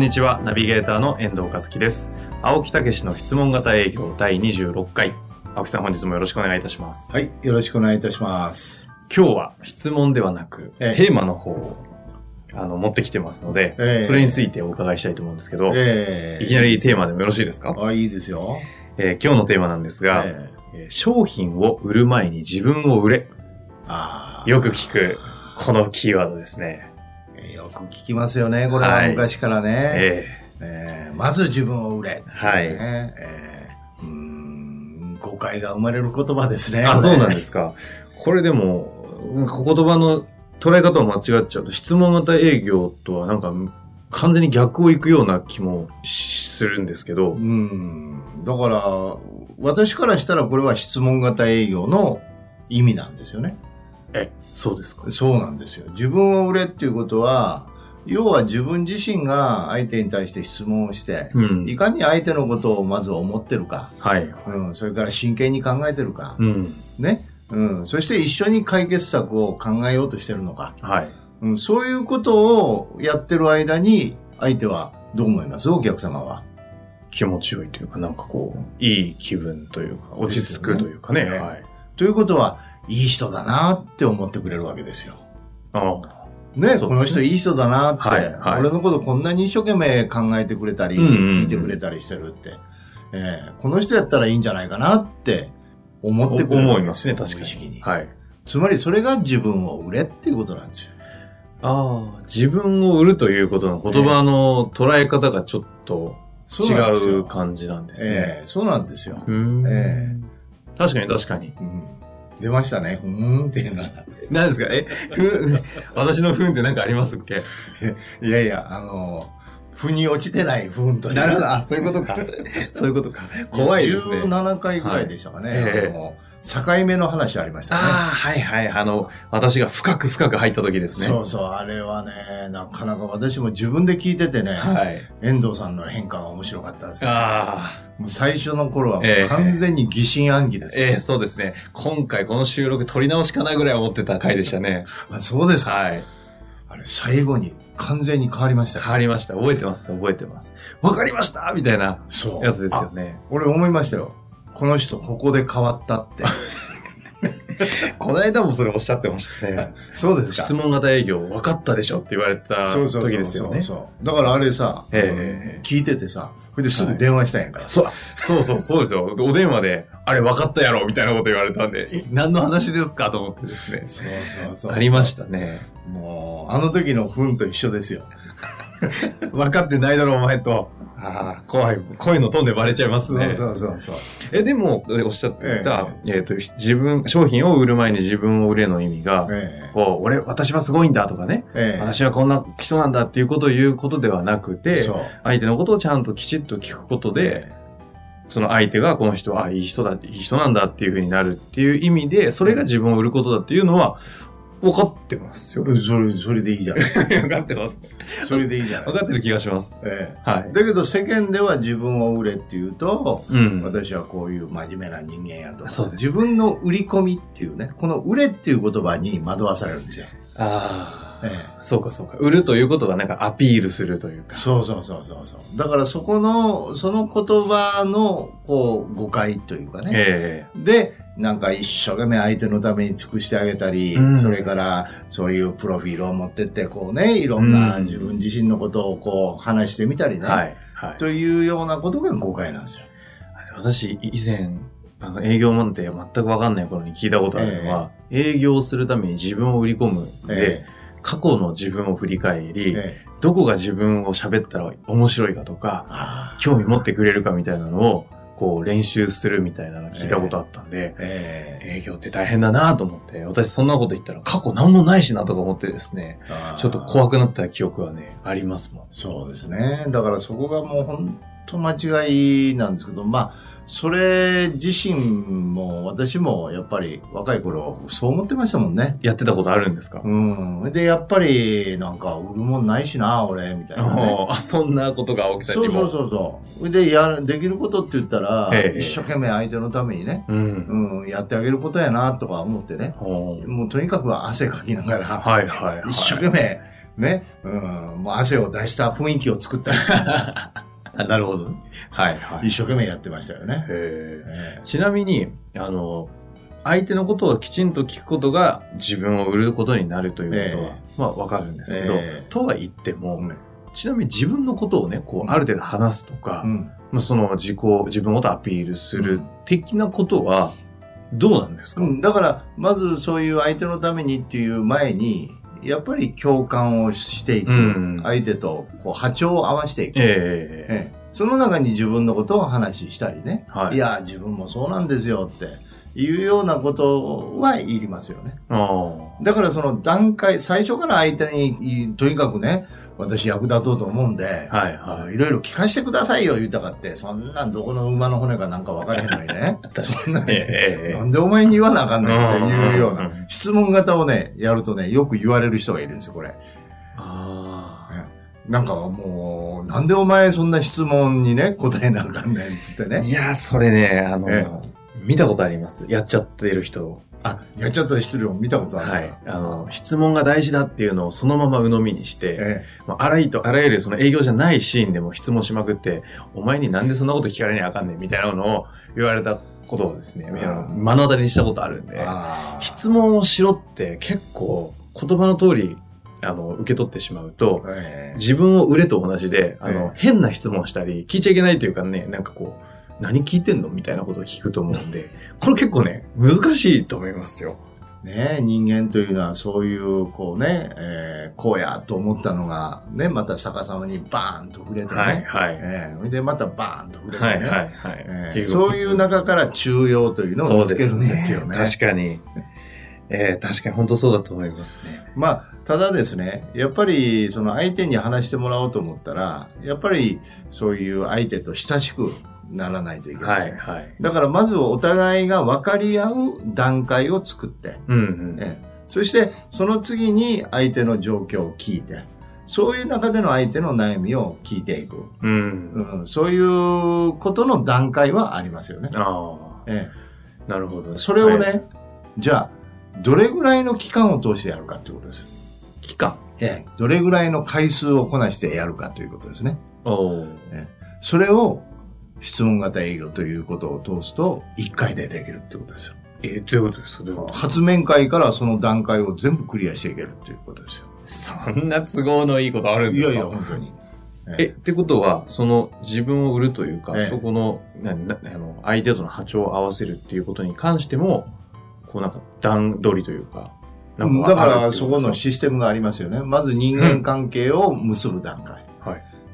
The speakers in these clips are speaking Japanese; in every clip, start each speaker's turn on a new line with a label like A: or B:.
A: んにちは。ナビゲーターの遠藤和樹です。青木武の質問型営業第26回。青木さん本日もよろしくお願いいたします。
B: はい、よろしくお願いいたします。
A: 今日は質問ではなく、
B: ええ。
A: テーマの方をあの持ってきてますので、
B: ええ。
A: それについてお伺いしたいと思うんですけど、
B: え
A: いきなりテーマでもよろしいですか、
B: あ、いいですよ。
A: えー今日のテーマなんですが、
B: え
A: え。ー商品を売る前に自分を売れ。
B: あー。
A: よく聞く、このキーワードですね。
B: えーよく聞きますよね、これ
A: は
B: はい昔からね。
A: え
B: えーまず自分を売れ。
A: はい
B: ねえーうーん誤解が生まれる言葉ですね。
A: ーあ、そうなんですか。これでも、うん言葉の捉え方を間違っちゃうと、質問型営業とはなんか完全に逆を行くような気もするんですけど
B: う、ん。だから、私からしたらこれは質問型営業の意味なんですよね。
A: え、そうですか？
B: そうなんですよ。自分を売れっていうことは、要は自分自身が相手に対して質問をして、
A: うん
B: い。かに相手のことをまず思ってるか、
A: はい。
B: うん、それから真剣に考えてるか、
A: うん。
B: ね、うん、そして一緒に解決策を考えようとしてるのか、
A: はい。
B: うん、そういうことをやってる間に、相手はどう思います？お客様は。
A: 気持ちよいというか、なんかこう、いい気分というか、落ち着くというかね。
B: ね
A: はい。
B: ということは、いい人だなって思ってくれるわけですよ。
A: あ
B: ね、この人いい人だなって、
A: はいはい
B: 俺のことこんなに一生懸命考えてくれたり、聞いてくれたりしてるって、えーこの人やったらいいんじゃないかなって思ってくれる
A: 思いますね、確か
B: に
A: に。はい。
B: つまりそれが自分を売れっていうことなんですよ。
A: ああ、自分を売るということの言葉の捉え方がちょっと違う感じなんですね。
B: えーそうなんですよ。
A: うーん
B: え
A: 確かに確かに。
B: うん出ましたね。うーんっていうのは。
A: 何ですか？え、ふ私のふんって何かありますっけ？
B: いやいや、あの、腑に落ちてない不運という。
A: あ、そういうことか。そういうことか。怖いですね。
B: 17回ぐらいでしたかね。
A: はいええ
B: あの境目の話ありましたね。
A: ああ、はいはい。あの、私が深く深く入った時ですね。
B: そうそう、あれはね、なかなか私も自分で聞いててね、
A: はい。
B: 遠藤さんの変化が面白かったですよ。
A: ああ、
B: もう最初の頃はも
A: ええ
B: う完全に疑心暗鬼ですよ。
A: ええそうですね。今回この収録撮り直しかなぐらい思ってた回でしたね。
B: あそうですか。
A: はい。
B: あれ、最後に完全に変わりましたよ
A: 変わりました。覚えてます。覚えてます。わかりましたみたいな
B: そう。
A: やつですよ
B: あ
A: ね。
B: 俺思いましたよ。この人、ここで変わったって。
A: この間もそれおっしゃってましたね。
B: そうですか。
A: 質問型営業分かったでしょって言われた時ですよね。
B: そうそうだからあれさ、
A: ええ
B: 聞いててさ、それですぐ電話したんやから。
A: そう、そうそう、そうですよ。お電話で、あれ分かったやろみたいなこと言われたんで、え何の話ですかと思ってですね。
B: そうそうそう。
A: ありましたね。
B: もう、あの時の糞と一緒ですよ。
A: 分かってないだろ、お前と。ああ、怖い。声のトーンでバレちゃいますね。
B: そうそうそう。
A: え、でも、おっしゃってた、えっ、と、自分、商品を売る前に自分を売れの意味が、
B: え
A: こう、俺、私はすごいんだとかね、
B: えええ
A: 私はこんな人なんだっていうことを言うことではなくて。相手のことをちゃんときちっと聞くことで、その相手がこの人は、あ、いい人だ、いい人なんだっていうふうになるっていう意味で、それが自分を売ることだっていうのは、分かってますよ。
B: それ、それでいいじゃない。
A: 分かってます。
B: それでいいじゃない。
A: 分かってる気がします。
B: え
A: はい。
B: えだけど世間では自分を売れっていうと、
A: うん。
B: 私はこういう真面目な人間やとか
A: そうです
B: 自分の売り込みっていうね、この売れっていう言葉に惑わされるんですよ。
A: ああ、
B: ええ
A: そうかそうか。売るということはなんかアピールするというか。
B: そうそうそうそうそう。だからそこの、その言葉の、こう、誤解というかね。
A: え
B: で、なんか一生懸命相手のために尽くしてあげたり、
A: うん
B: それからそういうプロフィールを持ってって、こうね、いろんな
A: うん
B: 自分自身のことをこう話してみたりね。
A: えはい。はい。
B: というようなことが誤解なんですよ。
A: 私、以前、あの営業なんて全く分かんない頃に聞いたことあるのは、営業するために自分を売り込むで、
B: え
A: 過去の自分を振り返
B: え
A: り、
B: ええ
A: どこが自分を喋ったら面白いかとか、
B: あ
A: 興味持ってくれるかみたいなのを、こう練習するみたいなの聞いたことあったんで、
B: え
A: 営業って大変だなと思って、私そんなこと言ったら過去何もないしなとか思ってですね、ちょっと怖くなった記憶はね、ありますもん。
B: そうですね。だからそこがもう本当間違いなんですけど、まあ、それ自身も私もやっぱり若い頃そう思ってましたもんね。
A: やってたことあるんですか、
B: うん。で、やっぱりなんか売るもんないしな、俺、みたいなね。
A: あ、そんなことが起きたりも。
B: そうそうそうそう。で、やる、できることって言ったら、
A: ええ
B: 一生懸命相手のためにね、
A: うん。
B: うん、やってあげることやな、とか思ってね。もうとにかく汗かきながら、
A: はいはいはい。
B: 一生懸命、ね、うん、もう汗を出した雰囲気を作ったり、
A: あ なるほど。はいはい。
B: 一生懸命やってましたよね。
A: ちなみに、あの、相手のことをきちんと聞くことが自分を売ることになるということは、
B: え
A: まあわかるんですけど、
B: ええ。
A: とは言っても、
B: うん。
A: ちなみに自分のことをね、こう、ある程度話すとか、
B: うん。
A: まあその自己、自分のことをアピールする
B: うん。
A: 的なことは、どうなんですか、
B: うん、だから、まずそういう相手のためにっていう前に、やっぱり共感をしていく。
A: うん
B: 相手とこう波長を合わせていく。
A: ええ
B: ええその中に自分のことを話したりね。
A: はい
B: いや、自分もそうなんですよっていうようなことはいりますよね。
A: あ
B: だからその段階、最初から相手に、とにかくね、私役立とうと思うんで、
A: あはい
B: あ
A: はい。
B: いろいろ聞かせてくださいよ言うたかって、そんなんどこの馬の骨かなんか分からへんのにね。そんなにね、
A: ええ
B: なんでお前に言わなあかんねんっていうよ
A: う
B: なん質問型をね、やるとね、よく言われる人がいるんですよ、これ。
A: あ
B: なんかもう、なんでお前そんな質問にね、答えなあかんねんって言ってね。
A: あいや、それね、あの、
B: え
A: 見たことあります？やっちゃってる人を。
B: あ、やっちゃったりしてるの見たことあるんで
A: はい
B: すか。
A: あの、質問が大事だっていうのをそのまま鵜呑みにして、
B: え
A: まあ、あらゆると、あらゆるその営業じゃないシーンでも質問しまくって、お前になんでそんなこと聞かれにゃあかんねんみたいなのを言われたことをですね、目の当たりにしたことあるん
B: え
A: で、質問をしろって結構言葉の通り、あの、受け取ってしまうと、
B: ええ
A: 自分を売れと同じで、あの、
B: ええ
A: 変な質問したり、聞いちゃいけないというかね、なんかこう、何聞いてんの？みたいなことを聞くと思うんで、これ結構ね、難しいと思いますよ。
B: ねえ人間というのはそういう、こうね、えーこうやと思ったのが、ね、また逆さまにバーンと触れてね。
A: はい、はい。
B: ええそれでまたバーンと触れてね。
A: はい、はい、はい
B: え。え
A: 結構
B: そういう中から中庸というのを見つけるんですよね。
A: 確かに。えー、確かに本当そうだと思いますね。
B: まあ、ただですね、やっぱりその相手に話してもらおうと思ったら、やっぱりそういう相手と親しくならないといけません。
A: はい、はい。
B: だからまずお互いが分かり合う段階を作って、
A: うん、うん。
B: ええそしてその次に相手の状況を聞いて、そういう中での相手の悩みを聞いていく。
A: うん。
B: うん、そういうことの段階はありますよね。
A: あ
B: え
A: あ、なるほど。
B: え、それをね、
A: はい
B: じゃあ、どれぐらいの期間を通してやるかということです。
A: 期間？
B: ええ、どれぐらいの回数をこなしてやるかということですね。
A: おー
B: それを質問型営業ということを通すと、1回でできるってことですよ。
A: えー、どういうことですか？どういうこと？
B: 初面会からその段階を全部クリアしていけるっていうことですよ。
A: そんな都合のいいことあるんですか？
B: いやいや、本当に。
A: え、ってことは、その自分を売るというか、
B: ええ
A: そこの、ななあの、相手との波長を合わせるっていうことに関しても、こうなんか段取りというか、
B: うんだから、そこの
A: し、
B: システムがありますよね。まず人間関係を結ぶ段階。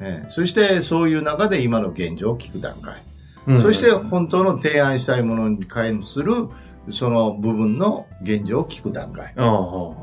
A: はい。
B: ええそして、そういう中で今の現状を聞く段階。
A: うん
B: そして、本当の提案したいものに関する、その部分の現状を聞く段階。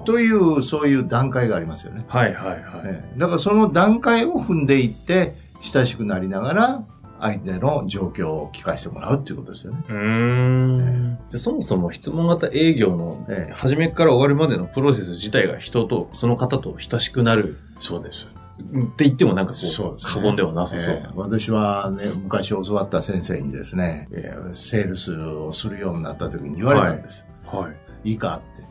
B: という、そういう段階がありますよね。
A: はいはいはい。
B: ええだから、その段階を踏んでいって、親しくなりながら、相手の状況を聞かせてもらうっていうことですよね。
A: うーんでそもそも質問型営業の
B: ええ
A: 初めから終わるまでのプロセス自体が人とその方と親しくなる
B: そうです。
A: って言ってもなんかこう
B: そう
A: 過言ではなさそう。
B: ええ私はね、昔教わった先生にですね、ええセールスをするようになった時に言われたんです。
A: はい。
B: い、いかって。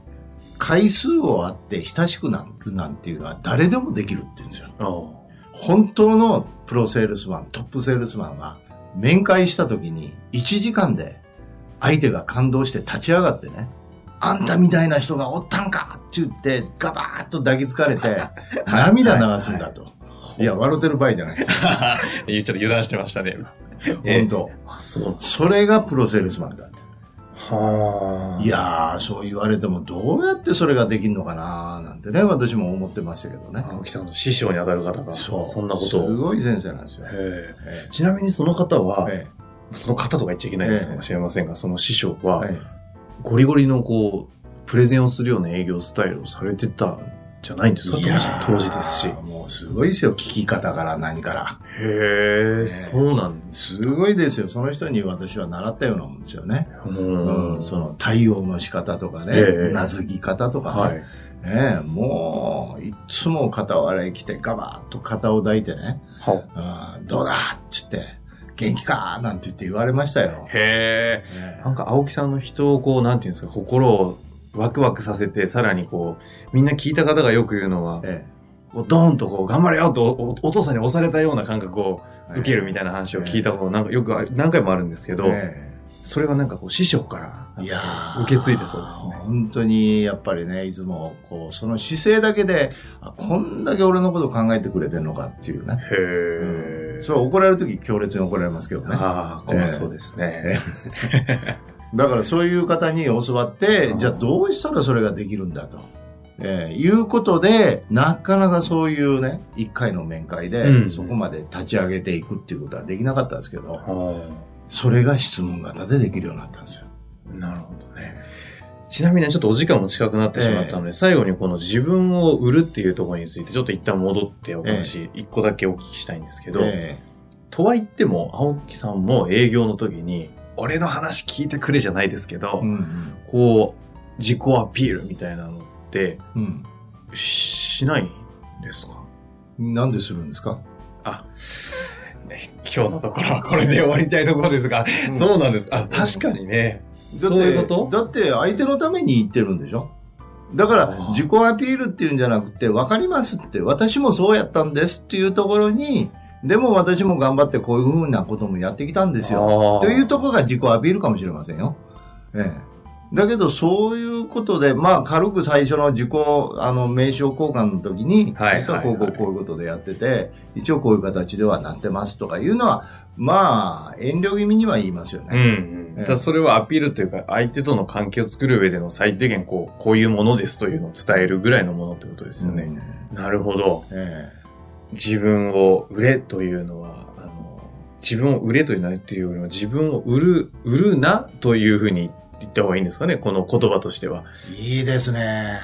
B: 回数をあって親しくなるなんていうのは誰でもできるって言うんですよ。本当のプロセールスマン、トップセールスマンは、面会した時に1時間で相手が感動して立ち上がってね、あんたみたいな人がおったんかって言って、ガバーッと抱きつかれて、涙流すんだと。いや、笑ってる場合じゃないですよ。
A: い やちょっと油断してましたね。
B: 本当。
A: あ、そう。
B: それがプロセールスマンだって。
A: はあ。
B: いやー、そう言われてもどうやってそれができるのかなーなんてね、私も思ってましたけどね。
A: 青木さんの師匠に当たる方が、
B: そう。
A: そんなこと
B: す
A: を。
B: ごい先生なんですよ。
A: ちなみにその方は、
B: ええ
A: その方とか言っちゃいけないですかもしれませんが、その師匠は、
B: はい
A: ゴリゴリのこう、プレゼンをするような営業スタイルをされてたんじゃないんですか？当時、当時ですし。
B: もうすごいですよ、聞き方から何から。
A: へえ、
B: ね
A: そうなんです。
B: すごいですよ。その人に私は習ったようなもんですよね。
A: う
B: うんん、その対応の仕方とかね、
A: ええ
B: うなずき方とかね。
A: はい。
B: ねえもう、いっつも肩割れ来てガバッと肩を抱いてね、
A: は
B: うんどうだ？っつって、元気かなんて言って言われましたよ。
A: へえ。
B: ね
A: なんか青木さんの人をこう、なんていうんですか、心をワクワクさせて、さらにこう、みんな聞いた方がよく言うのは、
B: え
A: こうドーンとこう、頑張れよとおお父さんに押されたような感覚を
B: え
A: 受けるみたいな話を聞いたことなんかよく何回もあるんですけど、
B: え
A: それはなんかこう、師匠から
B: えいやー
A: 受け継いでそうですね。
B: 本当にやっぱりね、いつもこう、その姿勢だけで、あこんだけ俺のこと考えてくれてんのかっていうね。
A: へえ。
B: そう、怒られるとき強烈に怒られますけどね。
A: ああ、怖そうですね。
B: だからそういう方に教わって
A: う、ん
B: じゃあどうしたらそれができるんだと。えーいうことで、なかなかそういうね、一回の面会で、
A: うん
B: そこまで立ち上げていくっていうことはできなかったんですけど、
A: は
B: それが質問型でできるようになったんですよ。
A: あなるほどね。ちなみにちょっとお時間も近くなってしまったので、最後にこの自分を売るっていうところについてちょっと一旦戻ってお話、一個だけお聞きしたいんですけど、
B: え
A: とは言っても、青木さんも営業の時に、俺の話聞いてくれじゃないですけど、
B: えうん
A: こう、自己アピールみたいなのって、
B: うん。
A: しないんですか？
B: うん。なんでするんですか？
A: あ、ね今日のところはこれで終わりたいところですが、
B: うん
A: そうなんです。あ、確かにね。
B: だって
A: そういうこと？
B: だって相手のために言ってるんでしょ？だか
A: あ
B: ら
A: ー
B: 自己アピールっていうんじゃなくて、わかりますって、私もそうやったんですっていうところに、でも私も頑張ってこういうふうなこともやってきたんですよ。というところが自己アピールかもしれませんよ。ええ。だけど、そういうことで、まあ、軽く最初の自己、あの、名称交換の時に、
A: はい
B: 実はこう、こう、
A: はい
B: こういうことでやってて、一応こういう形ではなってますとかいうのは、まあ、遠慮気味には言いますよ
A: うん
B: ね。
A: うん。
B: ええ
A: じゃあそれはアピールというか、相手との関係を作る上での最低限、こう、こういうものですというのを伝えるぐらいのものってことですよね。なるほど。
B: え
A: 自分を売れというのは、あの、自分を売れというのはっていうよりも、自分を売る、売るなというふうに言った方がいいんですかね、この言葉としては。
B: えいいですね。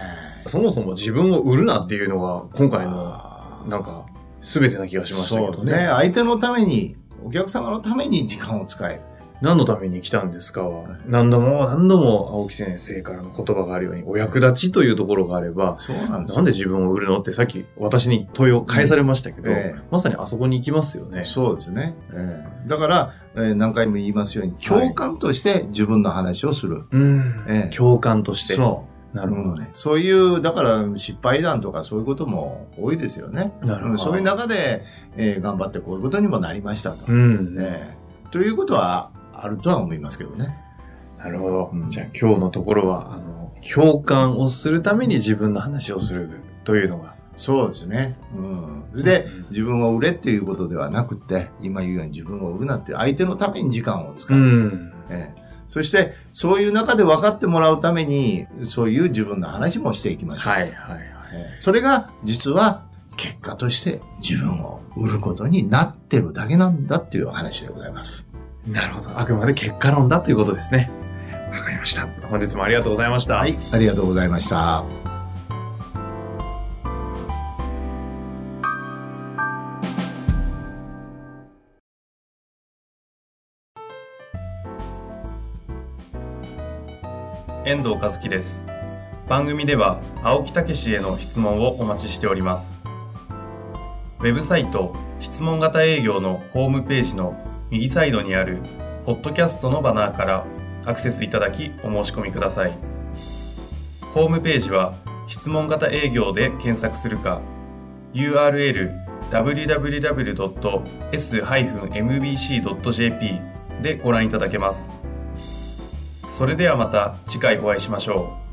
A: そもそも自分を売るなっていうのが、今回の、なんか、全てな気がしましたけど
B: そうですね。
A: ね。
B: 相手のために、お客様のために時間を使え。
A: 何のために来たんですか？は、何度も何度も青木先生からの言葉があるように、お役立ちというところがあれば、
B: そうなんですよ
A: なんで自分を売るの？ってさっき私に問いを返されましたけど、
B: ええ
A: まさにあそこに行きますよね。
B: そうですね。ええだから、えー何回も言いますように、共感として自分の話をする。
A: うん、
B: ええ
A: 共感として。
B: そう。
A: なるほどね。
B: そういう、だから失敗談とかそういうことも多いですよね。
A: なるほど。
B: うんそういう中で、えー頑張ってこういうことにもなりましたと。
A: うん、
B: ええということはあるとは思いますけどね。
A: なるほど。
B: うん
A: じゃあ今日のところは、あの、共感をするために自分の話をするというのが。
B: そうですね。うん。で
A: うん、
B: 自分を売れっていうことではなくて、今言うように自分を売るなって相手のために時間を使う。
A: うん。
B: ええそして、そういう中で分かってもらうために、そういう自分の話もしていきましょう。
A: はいはいはい。
B: ええそれが、実は、結果として自分を売ることになってるだけなんだっていう話でございます。
A: なるほど。あくまで結果論だということですね。わかりました。本日もありがとうございました。
B: はい、ありがとうございました。
A: 遠藤和樹です番組では青木武氏への質問をお待ちしておりますウェブサイト質問型営業のホームページの右サイドにあるポッドキャストのバナーからアクセスいただきお申し込みくださいホームページは質問型営業で検索するか URL www.s-mbc.jp でご覧いただけますそれではまた次回お会いしましょう。